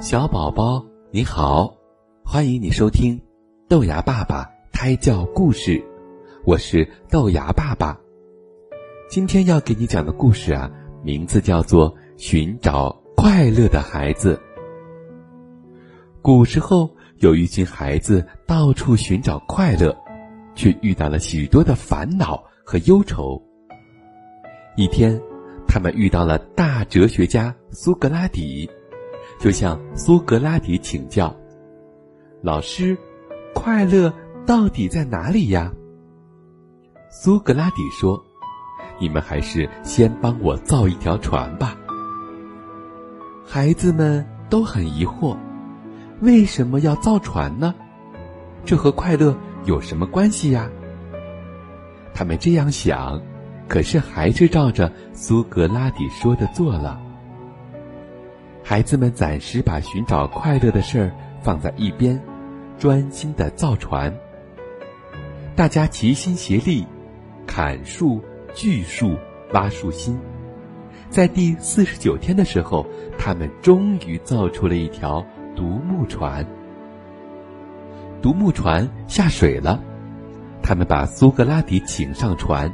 小宝宝你好，欢迎你收听豆芽爸爸胎教故事，我是豆芽爸爸。今天要给你讲的故事啊，名字叫做《寻找快乐的孩子》。古时候有一群孩子到处寻找快乐，却遇到了许多的烦恼和忧愁。一天，他们遇到了大哲学家苏格拉底。就向苏格拉底请教：“老师，快乐到底在哪里呀？”苏格拉底说：“你们还是先帮我造一条船吧。”孩子们都很疑惑：“为什么要造船呢？这和快乐有什么关系呀？”他们这样想，可是还是照着苏格拉底说的做了。孩子们暂时把寻找快乐的事儿放在一边，专心的造船。大家齐心协力，砍树、锯树、挖树心。在第四十九天的时候，他们终于造出了一条独木船。独木船下水了，他们把苏格拉底请上船，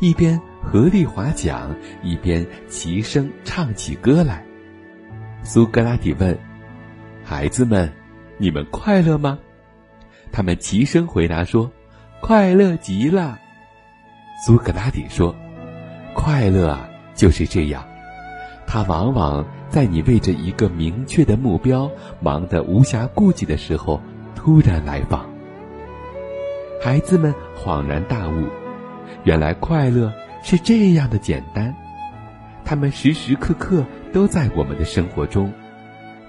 一边合力划桨，一边齐声唱起歌来。苏格拉底问：“孩子们，你们快乐吗？”他们齐声回答说：“快乐极了。”苏格拉底说：“快乐啊，就是这样，它往往在你为着一个明确的目标忙得无暇顾及的时候突然来访。”孩子们恍然大悟，原来快乐是这样的简单。他们时时刻刻都在我们的生活中，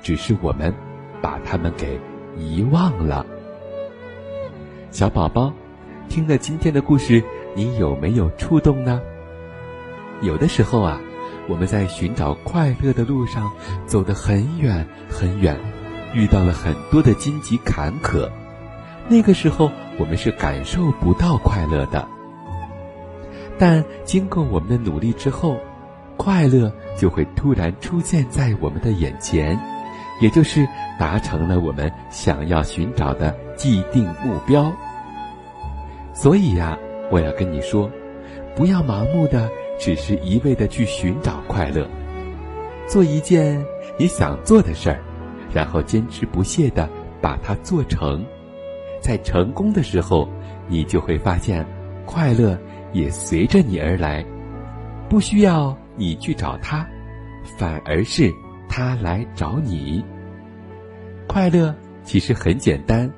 只是我们把他们给遗忘了。小宝宝，听了今天的故事，你有没有触动呢？有的时候啊，我们在寻找快乐的路上走得很远很远，遇到了很多的荆棘坎坷，那个时候我们是感受不到快乐的。但经过我们的努力之后，快乐就会突然出现在我们的眼前，也就是达成了我们想要寻找的既定目标。所以呀，我要跟你说，不要盲目的只是一味的去寻找快乐，做一件你想做的事儿，然后坚持不懈的把它做成，在成功的时候，你就会发现，快乐也随着你而来，不需要。你去找他，反而是他来找你。快乐其实很简单，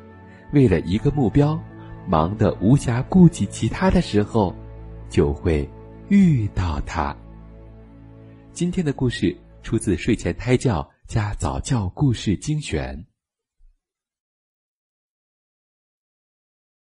为了一个目标，忙得无暇顾及其他的时候，就会遇到他。今天的故事出自睡前胎教加早教故事精选。